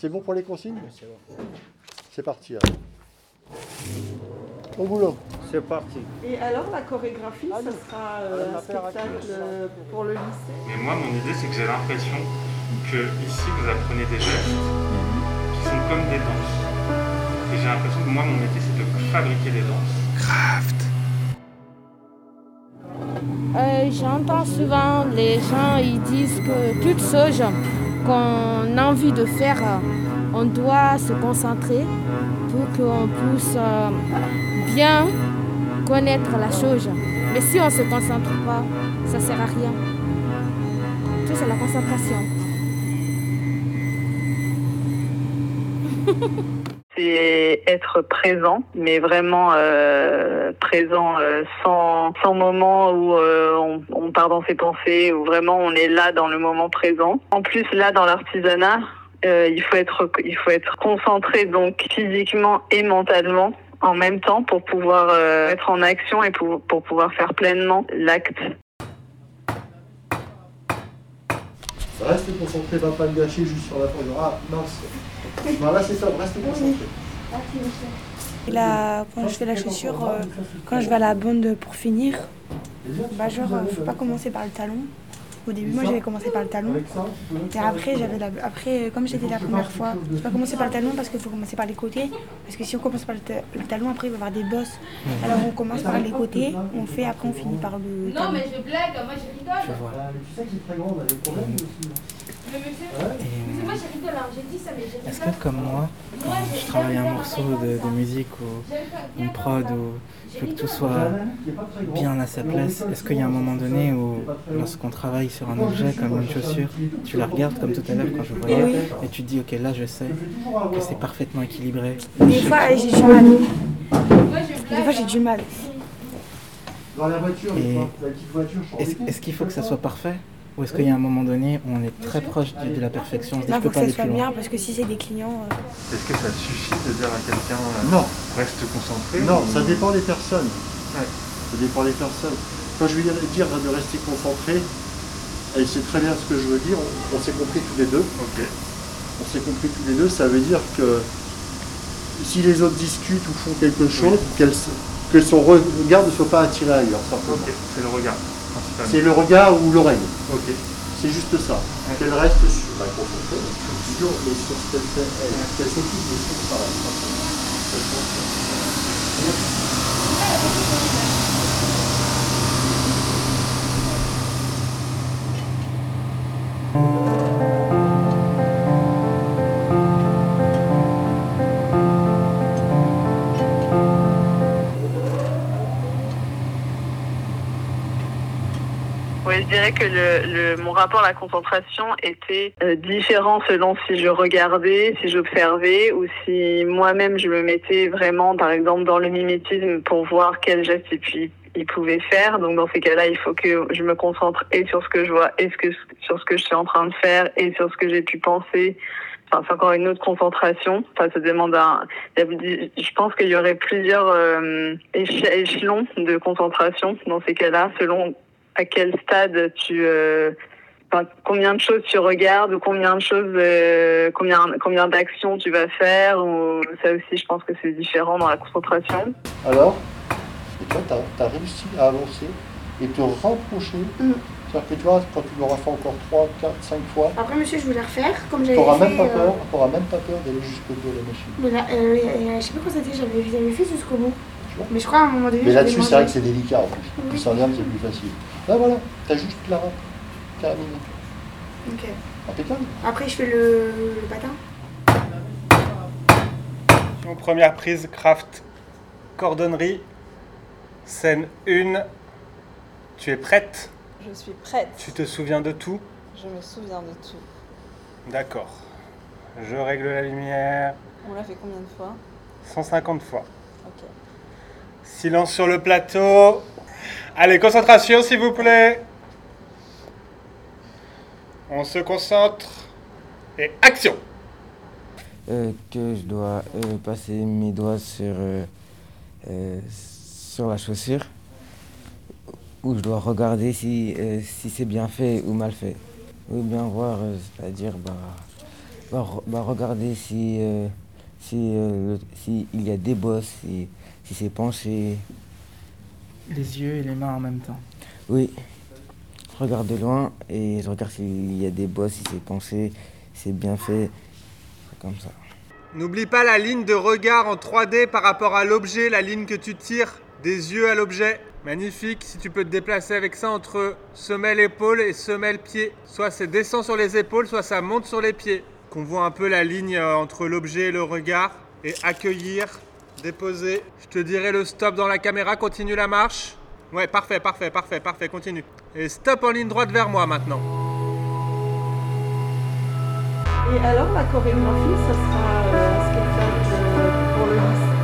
C'est bon pour les consignes C'est parti. alors. Au boulot. C'est parti. Et alors la chorégraphie, Ah, ça sera euh, Elle un spectacle euh, pour le lycée? Mais moi, mon idée, c'est que j'ai l'impression que ici, vous apprenez des gestes qui sont comme des danses. Et j'ai l'impression que moi, mon métier, c'est de fabriquer des danses. Euh, J'entends souvent les gens ils disent que toute chose qu'on a envie de faire, euh, on doit se concentrer pour qu'on puisse euh, bien connaître la chose. Mais si on ne se concentre pas, ça ne sert à rien. Tout c'est la concentration. c'est être présent, mais vraiment euh, présent euh, sans, sans moment où euh, on, on part dans ses pensées, où vraiment on est là dans le moment présent. En plus, là, dans l'artisanat, il faut être il faut être concentré donc physiquement et mentalement en même temps pour pouvoir être en action et pour, pour pouvoir faire pleinement l'acte. Reste concentré, va pas le gâcher juste sur la fin. Ah, mince. Voilà, c'est ça, reste concentré. Et là, quand je fais la chaussure, euh, quand je vais à la bande pour finir, bah genre, euh, faut pas commencer par le talon. Au début, moi j'avais commencé par le talon. Et après, j'avais la... après euh, comme j'étais la première fois, j'ai pas commencé par le talon parce qu'il faut commencer par les côtés. Parce que si on commence par le, ta- le talon, après il va y avoir des bosses. Alors on commence par les côtés, on fait, après on finit par le talon. je blague, moi je rigole. Je vois. Et, Est-ce que comme moi, quand je travaille un morceau de, de musique ou une prod ou je veux que tout soit bien à sa place, est-ce qu'il y a un moment donné où lorsqu'on travaille sur un objet comme une chaussure, tu la regardes comme tout à l'heure quand je voyais Oui. et tu te dis ok là je sais que c'est parfaitement équilibré. Des fois j'ai du mal. Des fois j'ai du mal. Dans la voiture, est-ce qu'il faut que ça soit parfait? Ou est-ce qu'il y a un moment donné où on est très proche de, de la perfection, on se dit Là, je faut que pas ça aller soit plus loin? bien parce que si c'est des clients. euh, Est-ce que ça suffit de dire à quelqu'un euh, Non, reste concentré non, ou- ça dépend des personnes. Ouais. Ça dépend des personnes. Quand je vais dire de rester concentré, elle sait très bien ce que je veux dire, on, on s'est compris tous les deux. On s'est compris tous les deux, ça veut dire que si les autres discutent ou font quelque chose, que son regard ne soit pas attiré ailleurs, simplement. Ok, c'est le regard. C'est le regard ou l'oreille. Ok. C'est juste ça. Qu'elle reste sur la toujours, mais sur ce qu'elle fait, elle. Qu'elle s'occupe des choses Oui, je dirais que le, le- mon rapport à la concentration était euh, différent selon si je regardais, si j'observais ou si moi-même je me mettais vraiment, par exemple, dans le mimétisme pour voir quel geste il, il pouvait faire. Donc dans ces cas-là, il faut que je me concentre et sur ce que je vois et ce que, sur ce que je suis en train de faire et sur ce que j'ai pu penser. Enfin, c'est encore une autre concentration. Ça demande un. Je pense qu'il y aurait plusieurs euh, éche- échelons de concentration dans ces cas-là, selon à quel stade tu euh, enfin, combien de choses tu regardes ou combien de choses euh, combien combien d'actions tu vas faire ou ça aussi je pense que c'est différent dans la concentration Alors, et toi, tu as, réussi à avancer et te rapprocher. Mm. C'est-à-dire que tu vois, quand tu l'auras fait encore 3, 4, 5 fois, Après, monsieur, je voulais refaire comme tu j'avais n'auras fait. même pas euh, peur, même pas peur d'aller jusqu'au bout de la machine. mais là, euh, je sais pas quand c'était, j'avais j'avais fait jusqu'au bout. Tu vois Mais je crois à un moment donné. Mais là-dessus, c'est vrai que c'est délicat en plus. Oui. Le sardiane, c'est plus facile. Là, voilà, tu as juste la terminé. Ok. Impeccable. Après, je fais le, le patin. Donc, première prise, craft, cordonnerie, scène 1. Tu es prête? Je suis prête. Tu te souviens de tout? Je me souviens de tout. D'accord. Je règle la lumière On l'a fait combien de fois? 150 fois. Ok. Silence sur le plateau. Allez, concentration s'il vous plaît. On se concentre. Et action Euh, que je dois euh, passer mes doigts sur, euh, sur la chaussure, où je dois regarder si, si c'est bien fait ou mal fait. Ou bien voir, c'est-à-dire bah, bah, bah, regarder si, euh, si, euh, le- si il y a des bosses, si, si c'est penché. Les yeux et les mains en même temps. Oui, je regarde de loin et je regarde s'il y a des bosses, si c'est penché, si c'est bien fait, comme ça. N'oublie pas la ligne de regard en 3D par rapport à l'objet, la ligne que tu tires des yeux à l'objet. Magnifique, si tu peux te déplacer avec ça entre semelle épaule et semelle pied. Soit c'est descend sur les épaules, soit ça monte sur les pieds. Qu'on voit un peu la ligne euh, entre l'objet et le regard. Et accueillir, déposer. Je te dirai le stop dans la caméra, continue la marche. Ouais, parfait, parfait, parfait, parfait, continue. Et stop en ligne droite vers moi maintenant. Et alors, la chorégraphie, ça sera euh, ce qu'elle fait euh, pour